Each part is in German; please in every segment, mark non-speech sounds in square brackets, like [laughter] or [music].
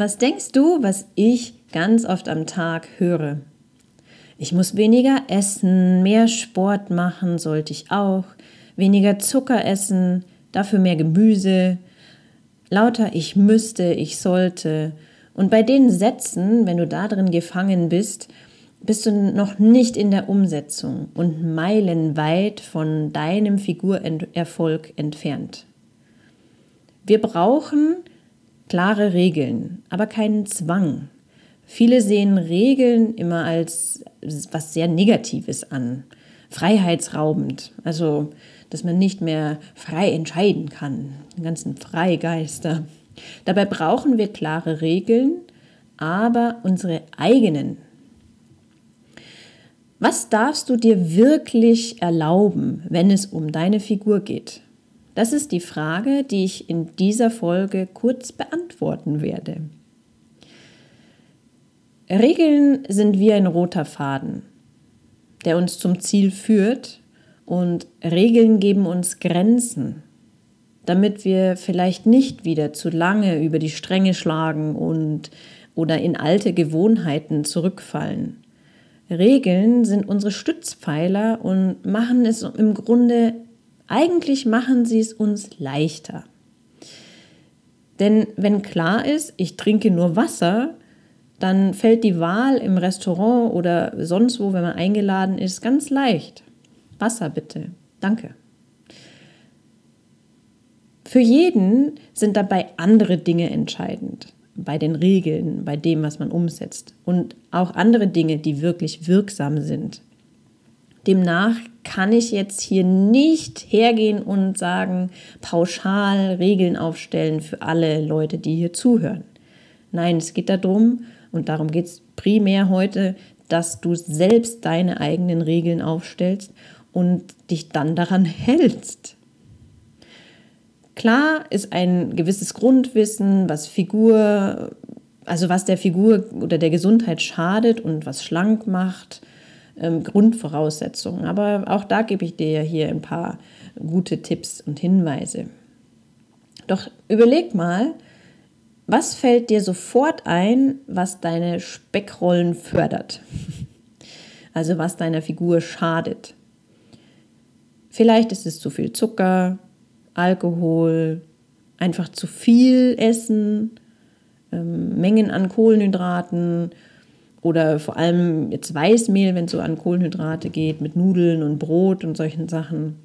Was denkst du, was ich ganz oft am Tag höre? Ich muss weniger essen, mehr Sport machen sollte ich auch, weniger Zucker essen, dafür mehr Gemüse, lauter ich müsste, ich sollte. Und bei den Sätzen, wenn du da drin gefangen bist, bist du noch nicht in der Umsetzung und meilenweit von deinem Figurerfolg entfernt. Wir brauchen klare Regeln, aber keinen Zwang. Viele sehen Regeln immer als was sehr Negatives an, freiheitsraubend, also dass man nicht mehr frei entscheiden kann, den ganzen Freigeister. Dabei brauchen wir klare Regeln, aber unsere eigenen. Was darfst du dir wirklich erlauben, wenn es um deine Figur geht? Das ist die Frage, die ich in dieser Folge kurz beantworten werde. Regeln sind wie ein roter Faden, der uns zum Ziel führt und Regeln geben uns Grenzen, damit wir vielleicht nicht wieder zu lange über die Stränge schlagen und oder in alte Gewohnheiten zurückfallen. Regeln sind unsere Stützpfeiler und machen es im Grunde eigentlich machen sie es uns leichter. Denn wenn klar ist, ich trinke nur Wasser, dann fällt die Wahl im Restaurant oder sonst wo, wenn man eingeladen ist, ganz leicht. Wasser bitte. Danke. Für jeden sind dabei andere Dinge entscheidend, bei den Regeln, bei dem, was man umsetzt und auch andere Dinge, die wirklich wirksam sind. Demnach kann ich jetzt hier nicht hergehen und sagen, pauschal Regeln aufstellen für alle Leute, die hier zuhören. Nein, es geht darum, und darum geht es primär heute, dass du selbst deine eigenen Regeln aufstellst und dich dann daran [laughs] hältst. Klar ist ein gewisses Grundwissen, was Figur, also was der Figur oder der Gesundheit schadet und was schlank macht ähm, Grundvoraussetzungen. Aber auch da gebe ich dir hier ein paar gute Tipps und Hinweise. Doch überleg mal, was fällt dir sofort ein, was deine Speckrollen fördert? [laughs] Also was deiner Figur schadet. Vielleicht ist es zu viel Zucker, Alkohol, einfach zu viel Essen, ähm, Mengen an Kohlenhydraten oder vor allem jetzt Weißmehl, wenn es so an Kohlenhydrate geht, mit Nudeln und Brot und solchen Sachen.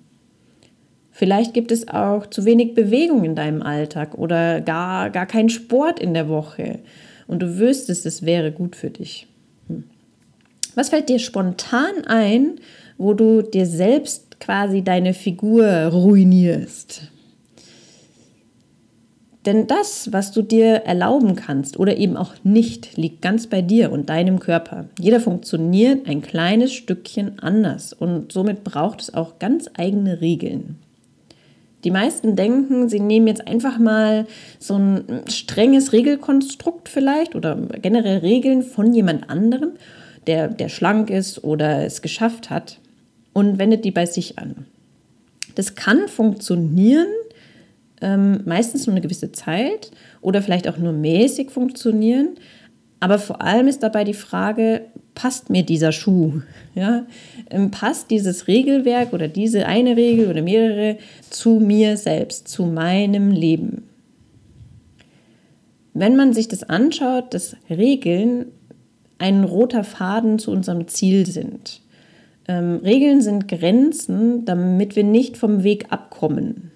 Vielleicht gibt es auch zu wenig Bewegung in deinem Alltag oder gar, gar keinen Sport in der Woche und du wüsstest, es wäre gut für dich. Hm. Was fällt dir spontan ein, wo du dir selbst quasi deine Figur ruinierst? Denn das, was du dir erlauben kannst oder eben auch nicht, liegt ganz bei dir und deinem Körper. Jeder funktioniert ein kleines Stückchen anders und somit braucht es auch ganz eigene Regeln. Die meisten denken, sie nehmen jetzt einfach mal so ein strenges Regelkonstrukt vielleicht oder generell Regeln von jemand anderem, der, der schlank ist oder es geschafft hat und wendet die bei sich an. Das kann funktionieren, ähm, meistens nur eine gewisse Zeit oder vielleicht auch nur mäßig funktionieren. Aber vor allem ist dabei die Frage, passt mir dieser Schuh? [laughs] Ja? Ähm, passt dieses Regelwerk oder diese eine Regel oder mehrere zu mir selbst, zu meinem Leben? Wenn man sich das anschaut, dass Regeln ein roter Faden zu unserem Ziel sind. Ähm, Regeln sind Grenzen, damit wir nicht vom Weg abkommen.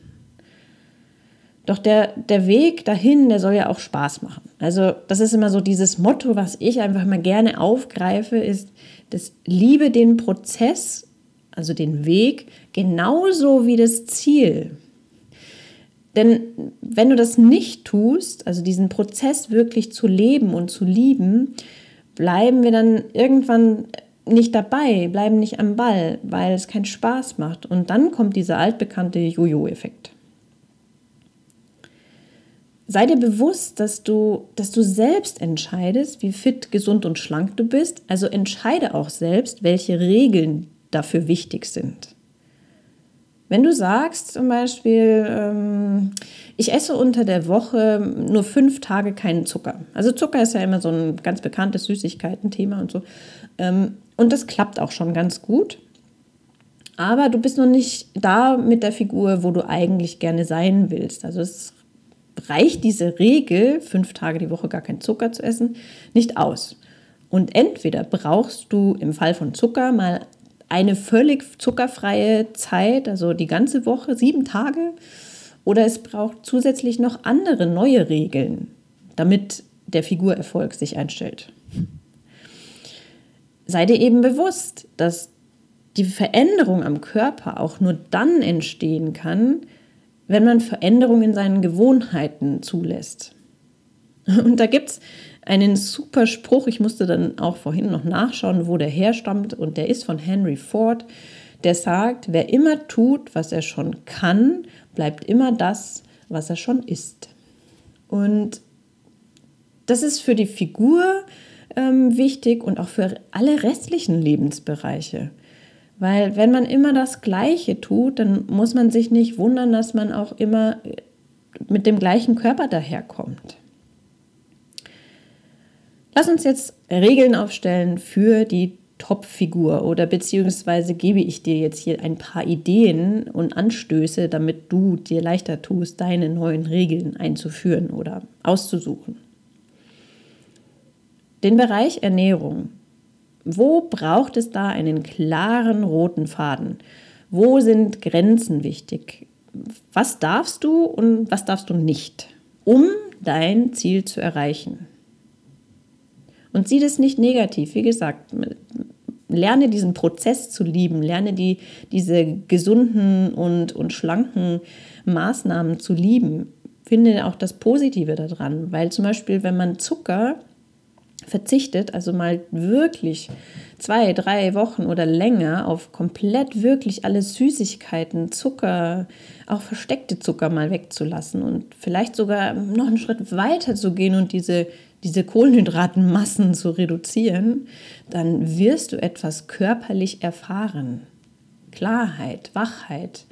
Doch der, der Weg dahin, der soll ja auch Spaß machen. Also das ist immer so dieses Motto, was ich einfach mal gerne aufgreife, ist, das liebe den Prozess, also den Weg, genauso wie das Ziel. Denn wenn du das nicht tust, also diesen Prozess wirklich zu leben und zu lieben, bleiben wir dann irgendwann nicht dabei, bleiben nicht am Ball, weil es keinen Spaß macht. Und dann kommt dieser altbekannte Jojo-Effekt. Sei dir bewusst, dass du, dass du selbst entscheidest, wie fit, gesund und schlank du bist. Also entscheide auch selbst, welche Regeln dafür wichtig sind. Wenn du sagst zum Beispiel, ähm, ich esse unter der Woche nur fünf Tage keinen Zucker. Also Zucker ist ja immer so ein ganz bekanntes Süßigkeiten-Thema und so. Ähm, und das klappt auch schon ganz gut. Aber du bist noch nicht da mit der Figur, wo du eigentlich gerne sein willst. Also es reicht diese Regel, fünf Tage die Woche gar keinen Zucker zu essen, nicht aus. Und entweder brauchst du im Fall von Zucker mal eine völlig zuckerfreie Zeit, also die ganze Woche, sieben Tage, oder es braucht zusätzlich noch andere neue Regeln, damit der Figurerfolg sich einstellt. Sei dir eben bewusst, dass die Veränderung am Körper auch nur dann entstehen kann, wenn man Veränderungen in seinen Gewohnheiten zulässt. [laughs] Und da gibt es einen super Spruch. Ich musste dann auch vorhin noch nachschauen, wo der herstammt. Und der ist von Henry Ford. Der sagt, wer immer tut, was er schon kann, bleibt immer das, was er schon ist. Und das ist für die Figur ähm, wichtig und auch für alle restlichen Lebensbereiche. Weil wenn man immer das Gleiche tut, dann muss man sich nicht wundern, dass man auch immer mit dem gleichen Körper daherkommt. Lass uns jetzt Regeln aufstellen für die Top-Figur oder beziehungsweise gebe ich dir jetzt hier ein paar Ideen und Anstöße, damit du dir leichter tust, deine neuen Regeln einzuführen oder auszusuchen. Den Bereich Ernährung. Wo braucht es da einen klaren roten Faden? Wo sind Grenzen wichtig? Was darfst du und was darfst du nicht, um dein Ziel zu erreichen? Und sieh das nicht negativ. Wie gesagt, lerne diesen Prozess zu lieben, lerne die, diese gesunden und, und schlanken Maßnahmen zu lieben. Finde auch das Positive daran, weil zum Beispiel, wenn man Zucker verzichtet, also mal wirklich zwei, drei Wochen oder länger auf komplett wirklich alle Süßigkeiten, Zucker, auch versteckte Zucker mal wegzulassen und vielleicht sogar noch einen Schritt weiter zu gehen und diese diese Kohlenhydratmassen zu reduzieren, dann wirst du etwas körperlich erfahren. Klarheit, Wachheit,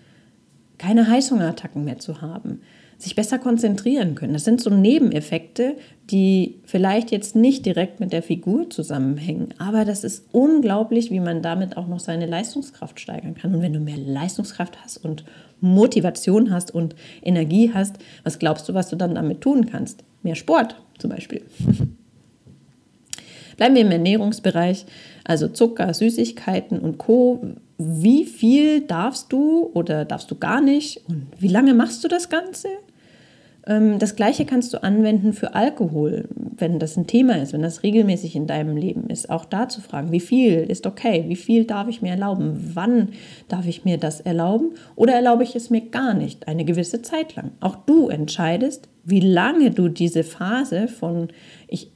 keine Heißhungerattacken mehr zu haben, sich besser konzentrieren können. Das sind so Nebeneffekte, die vielleicht jetzt nicht direkt mit der Figur zusammenhängen, aber das ist unglaublich, wie man damit auch noch seine Leistungskraft steigern kann. Und wenn du mehr Leistungskraft hast und Motivation hast und Energie hast, was glaubst du, was du dann damit tun kannst? Mehr Sport zum Beispiel. Bleiben wir im Ernährungsbereich, also Zucker, Süßigkeiten und Co. Wie viel darfst du oder darfst du gar nicht und wie lange machst du das Ganze? Ähm, das gleiche kannst du anwenden für Alkohol, wenn das ein Thema ist, wenn das regelmäßig in deinem Leben ist. Auch da zu fragen, wie viel ist okay, wie viel darf ich mir erlauben, wann darf ich mir das erlauben oder erlaube ich es mir gar nicht, eine gewisse Zeit lang. Auch du entscheidest, wie lange du diese Phase von ich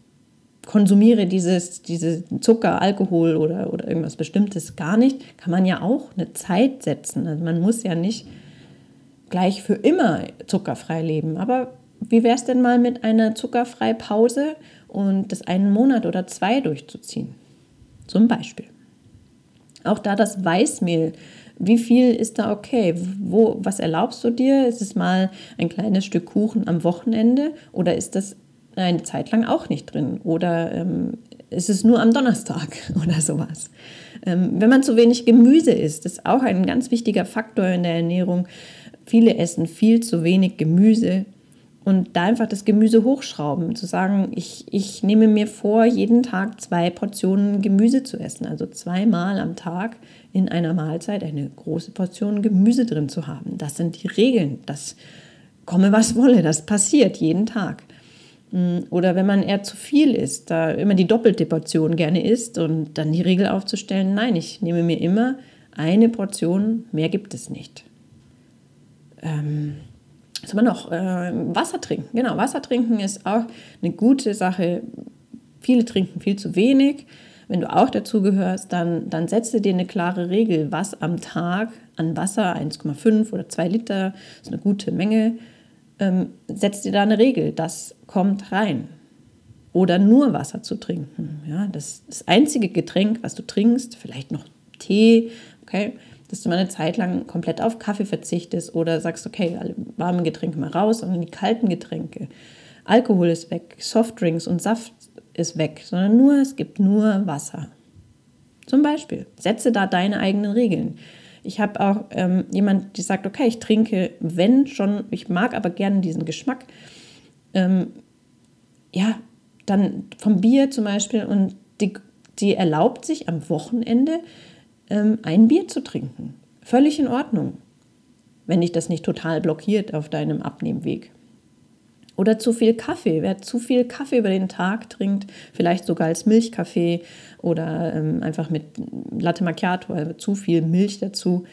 konsumiere dieses, diese Zucker, Alkohol oder, oder irgendwas Bestimmtes gar nicht, kann man ja auch eine Zeit setzen. Also man muss ja nicht gleich für immer zuckerfrei leben. Aber wie wäre es denn mal mit einer zuckerfreien Pause und das einen Monat oder zwei durchzuziehen? Zum Beispiel. Auch da das Weißmehl. Wie viel ist da okay? Wo, was erlaubst du dir? Ist es mal ein kleines Stück Kuchen am Wochenende oder ist das eine Zeit lang auch nicht drin? Oder ähm, ist es nur am Donnerstag [laughs] oder sowas? Ähm, wenn man zu wenig Gemüse isst, ist auch ein ganz wichtiger Faktor in der Ernährung. Viele essen viel zu wenig Gemüse und da einfach das Gemüse hochschrauben, zu sagen, ich, ich nehme mir vor, jeden Tag zwei Portionen Gemüse zu essen, also zweimal am Tag in einer Mahlzeit eine große Portion Gemüse drin zu haben. Das sind die Regeln, das komme was wolle, das passiert jeden Tag. Mm, oder wenn man eher zu viel isst, da immer die doppelte Portion gerne isst und dann die Regel aufzustellen, nein, ich nehme mir immer eine Portion, mehr gibt es nicht. Ähm, was haben wir noch? Äh, Wasser trinken. Genau, Wasser trinken ist auch eine gute Sache. Viele trinken viel zu wenig. Wenn du auch dazu gehörst, dann, dann setze dir eine klare Regel, was am Tag an Wasser, 1,5 oder 2 Liter, ist eine gute Menge, ähm, setz dir da eine Regel, das kommt rein. Oder nur Wasser zu trinken. Ja, das, das einzige Getränk, was du trinkst, vielleicht noch Tee, okay, dass du mal eine Zeit lang komplett auf Kaffee verzichtest oder sagst, okay, alle warmen Getränke mal raus, sondern die kalten Getränke. Alkohol ist weg, Softdrinks und Saft ist weg, sondern nur, es gibt nur Wasser. Zum Beispiel, setze da deine eigenen Regeln. Ich habe auch ähm, jemand, die sagt, okay, ich trinke, wenn schon, ich mag aber gerne diesen Geschmack. Ähm, ja, dann vom Bier zum Beispiel und die, die erlaubt sich am Wochenende ähm, ein Bier zu trinken. Völlig in Ordnung, wenn dich das nicht total blockiert auf deinem Abnehmweg. Oder zu viel Kaffee. Wer zu viel Kaffee über den Tag trinkt, vielleicht sogar als Milchkaffee oder ähm, einfach mit Latte Macchiato, also zu viel Milch dazu,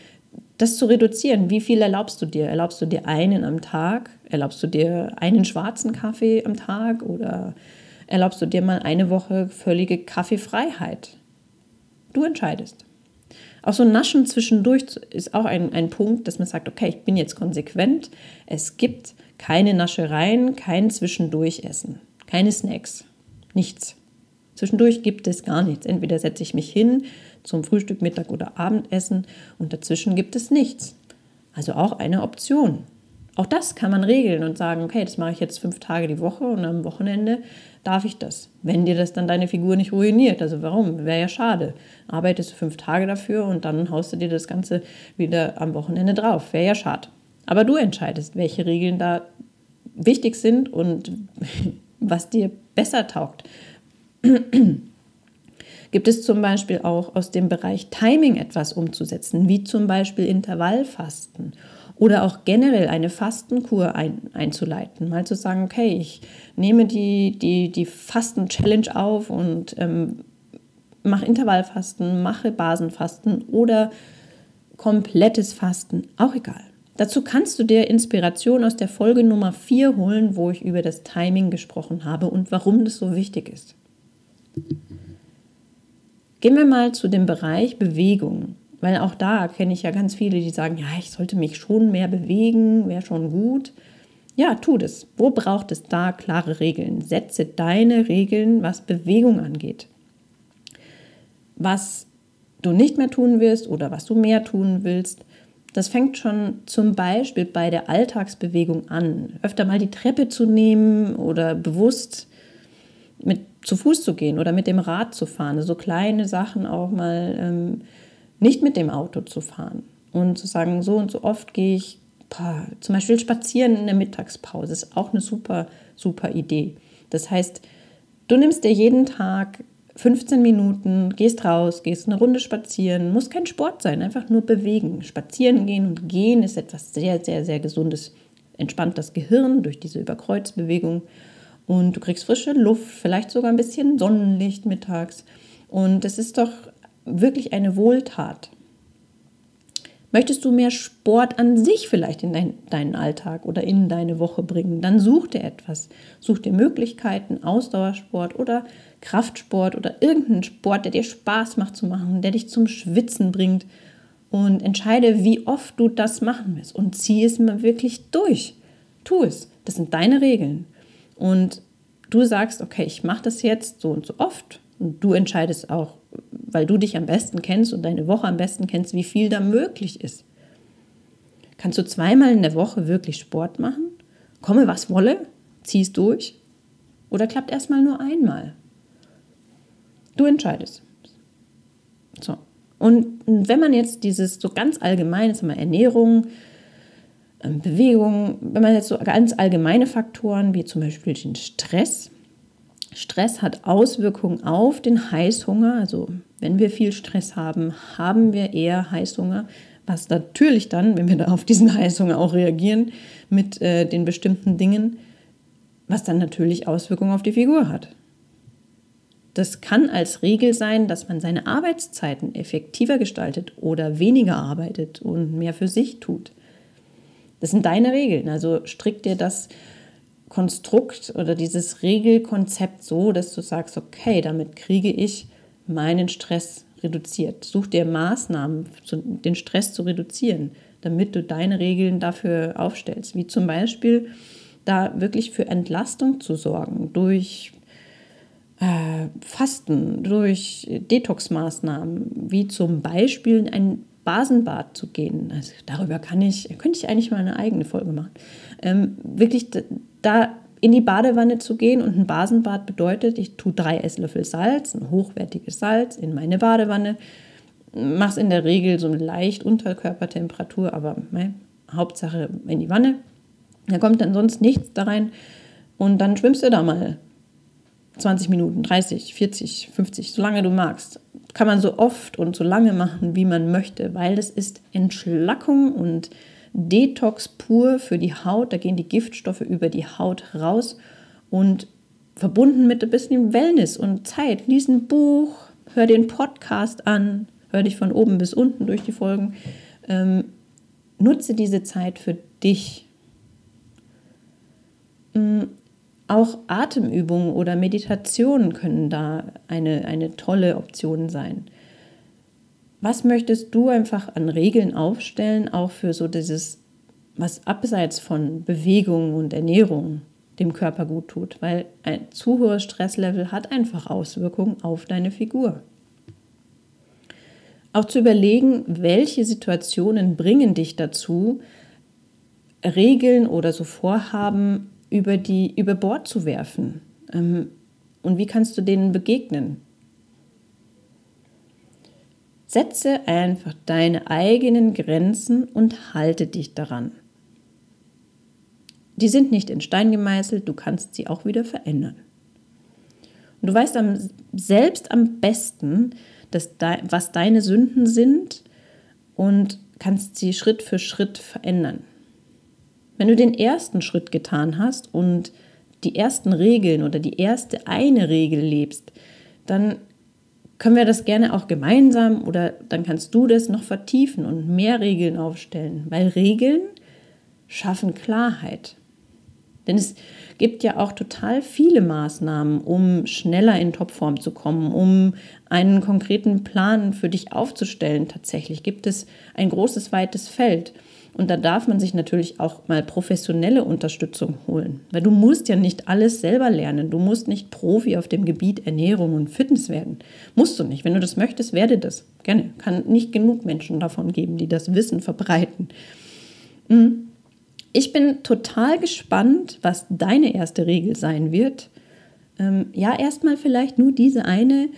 das zu reduzieren. Wie viel erlaubst du dir? Erlaubst du dir einen am Tag? Erlaubst du dir einen schwarzen Kaffee am Tag? Oder erlaubst du dir mal eine Woche völlige Kaffeefreiheit? Du entscheidest. Auch so ein Naschen zwischendurch ist auch ein, ein Punkt, dass man sagt, okay, ich bin jetzt konsequent. Es gibt keine Naschereien, kein Zwischendurchessen, keine Snacks, nichts. Zwischendurch gibt es gar nichts. Entweder setze ich mich hin zum Frühstück, Mittag oder Abendessen und dazwischen gibt es nichts. Also auch eine Option. Auch das kann man regeln und sagen, okay, das mache ich jetzt fünf Tage die Woche und am Wochenende darf ich das. Wenn dir das dann deine Figur nicht ruiniert, also warum? Wäre ja schade. Arbeitest du fünf Tage dafür und dann haust du dir das Ganze wieder am Wochenende drauf. Wäre ja schade. Aber du entscheidest, welche Regeln da wichtig sind und [laughs] was dir besser taugt. [clears throat] Gibt es zum Beispiel auch aus dem Bereich Timing etwas umzusetzen, wie zum Beispiel Intervallfasten oder auch generell eine Fastenkur ein, einzuleiten. Mal zu sagen, okay, ich nehme die, die, die Fasten-Challenge auf und ähm, mache Intervallfasten, mache Basenfasten oder komplettes Fasten, auch egal. Dazu kannst du dir Inspiration aus der Folge Nummer 4 holen, wo ich über das Timing gesprochen habe und warum das so wichtig ist. Gehen wir mal zu dem Bereich Bewegung, weil auch da kenne ich ja ganz viele, die sagen, ja, ich sollte mich schon mehr bewegen, wäre schon gut. Ja, tu das. Wo braucht es da klare Regeln? Setze deine Regeln, was Bewegung angeht. Was du nicht mehr tun wirst oder was du mehr tun willst, das fängt schon zum Beispiel bei der Alltagsbewegung an. Öfter mal die Treppe zu nehmen oder bewusst mit zu Fuß zu gehen oder mit dem Rad zu fahren. So kleine Sachen auch mal ähm, nicht mit dem Auto zu fahren. Und zu sagen, so und so oft gehe ich zum Beispiel spazieren in der Mittagspause. Ist auch eine super, super Idee. Das heißt, du nimmst dir jeden Tag 15 Minuten, gehst raus, gehst eine Runde spazieren, muss kein Sport sein, einfach nur bewegen. Spazieren gehen und gehen ist etwas sehr, sehr, sehr Gesundes. Entspannt das Gehirn durch diese Überkreuzbewegung und du kriegst frische Luft, vielleicht sogar ein bisschen Sonnenlicht mittags. Und es ist doch wirklich eine Wohltat. Möchtest du mehr Sport an sich vielleicht in dein, deinen Alltag oder in deine Woche bringen, dann such dir etwas. Such dir Möglichkeiten, Ausdauersport oder Kraftsport oder irgendeinen Sport, der dir Spaß macht zu machen, der dich zum Schwitzen bringt und entscheide, wie oft du das machen willst und zieh es mal wirklich durch. Tu es. Das sind deine Regeln. Und du sagst, okay, ich mache das jetzt so und so oft und du entscheidest auch, weil du dich am besten kennst und deine Woche am besten kennst, wie viel da möglich ist. Kannst du zweimal in der Woche wirklich Sport machen? Komme was wolle, ziehst durch? Oder klappt erstmal nur einmal? Du entscheidest. So. Und wenn man jetzt dieses so ganz allgemein, jetzt mal Ernährung, ähm, Bewegung, wenn man jetzt so ganz allgemeine Faktoren wie zum Beispiel den Stress, Stress hat Auswirkungen auf den Heißhunger. Also wenn wir viel Stress haben, haben wir eher Heißhunger, was natürlich dann, wenn wir da auf diesen Heißhunger auch reagieren mit äh, den bestimmten Dingen, was dann natürlich Auswirkungen auf die Figur hat. Das kann als Regel sein, dass man seine Arbeitszeiten effektiver gestaltet oder weniger arbeitet und mehr für sich tut. Das sind deine Regeln. Also strick dir das Konstrukt oder dieses Regelkonzept so, dass du sagst, okay, damit kriege ich meinen Stress reduziert. Such dir Maßnahmen, den Stress zu reduzieren, damit du deine Regeln dafür aufstellst. Wie zum Beispiel da wirklich für Entlastung zu sorgen durch äh, Fasten, durch Detox-Maßnahmen, wie zum Beispiel in ein Basenbad zu gehen. Also darüber kann ich, könnte ich eigentlich mal eine eigene Folge machen. Ähm, wirklich da in die Badewanne zu gehen und ein Basenbad bedeutet, ich tue drei Esslöffel Salz, ein hochwertiges Salz in meine Badewanne, mache es in der Regel so leicht unter Körpertemperatur, aber nein, Hauptsache in die Wanne. Da kommt dann sonst nichts da rein und dann schwimmst du da mal 20 Minuten, 30, 40, 50, solange du magst. Kann man so oft und so lange machen, wie man möchte, weil das ist Entschlackung und Detox pur für die Haut. Da gehen die Giftstoffe über die Haut raus und verbunden mit ein bisschen Wellness und Zeit. Lies ein Buch, hör den Podcast an, hör dich von oben bis unten durch die Folgen. Ähm, nutze diese Zeit für dich. Auch Atemübungen oder Meditationen können da eine, eine tolle Option sein. Was möchtest du einfach an Regeln aufstellen, auch für so dieses, was abseits von Bewegung und Ernährung dem Körper gut tut? Weil ein zu hohes Stresslevel hat einfach Auswirkungen auf deine Figur. Auch zu überlegen, welche Situationen bringen dich dazu, Regeln oder so Vorhaben über, die, über Bord zu werfen? Ähm, und wie kannst du denen begegnen? Setze einfach deine eigenen Grenzen und halte dich daran. Die sind nicht in Stein gemeißelt, du kannst sie auch wieder verändern. Und du weißt am, selbst am besten, dass de, was deine Sünden sind und kannst sie Schritt für Schritt verändern. Wenn du den ersten Schritt getan hast und die ersten Regeln oder die erste eine Regel lebst, dann können wir das gerne auch gemeinsam oder dann kannst du das noch vertiefen und mehr Regeln aufstellen, weil Regeln schaffen Klarheit. Denn es gibt ja auch total viele Maßnahmen, um schneller in Topform zu kommen, um einen konkreten Plan für dich aufzustellen. Tatsächlich gibt es ein großes, weites Feld. Und da darf man sich natürlich auch mal professionelle Unterstützung holen. Weil du musst ja nicht alles selber lernen. Du musst nicht Profi auf dem Gebiet Ernährung und Fitness werden. Musst du nicht. Wenn du das möchtest, werde das. Gerne. Kann nicht genug Menschen davon geben, die das Wissen verbreiten. Hm. Ich bin total gespannt, was deine erste Regel sein wird. Ähm, ja, erstmal vielleicht nur diese eine,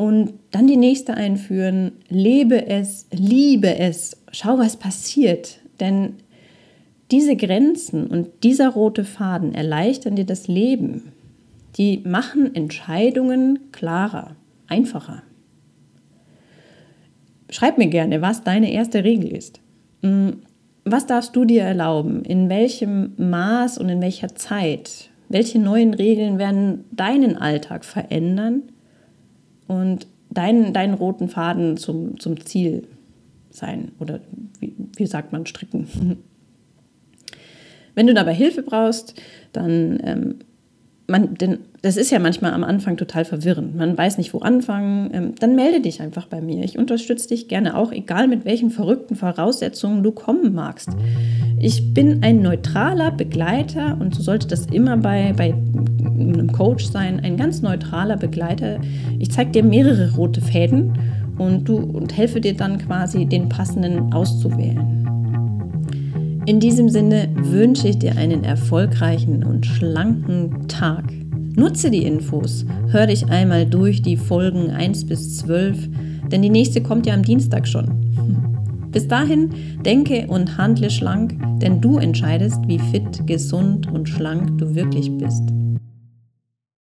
und dann die nächste einführen. Lebe es, liebe es, schau, was passiert. Denn diese Grenzen und dieser rote Faden erleichtern dir das Leben. Die machen Entscheidungen klarer, einfacher. Schreib mir gerne, was deine erste Regel ist. Hm, was darfst du dir erlauben? In welchem Maß und in welcher Zeit? Welche neuen Regeln werden deinen Alltag verändern? Und deinen, deinen roten Faden zum, zum Ziel sein oder wie, wie sagt man, stricken. Wenn du dabei Hilfe brauchst, dann ähm, man, denn das ist ja manchmal am Anfang total verwirrend. Man weiß nicht, wo anfangen. Ähm, dann melde dich einfach bei mir. Ich unterstütze dich gerne auch, egal mit welchen verrückten Voraussetzungen du kommen magst. Ich bin ein neutraler Begleiter und so sollte das immer bei, bei einem Coach sein, ein ganz neutraler Begleiter. Ich zeige dir mehrere rote Fäden und, du, und helfe dir dann quasi, den passenden auszuwählen. In diesem Sinne wünsche ich dir einen erfolgreichen und schlanken Tag. Nutze die Infos, hör dich einmal durch die Folgen 1 bis 12, denn die nächste kommt ja am Dienstag schon. [laughs] Bis dahin, denke und handle schlank, denn du entscheidest, wie fit, gesund und schlank du wirklich bist.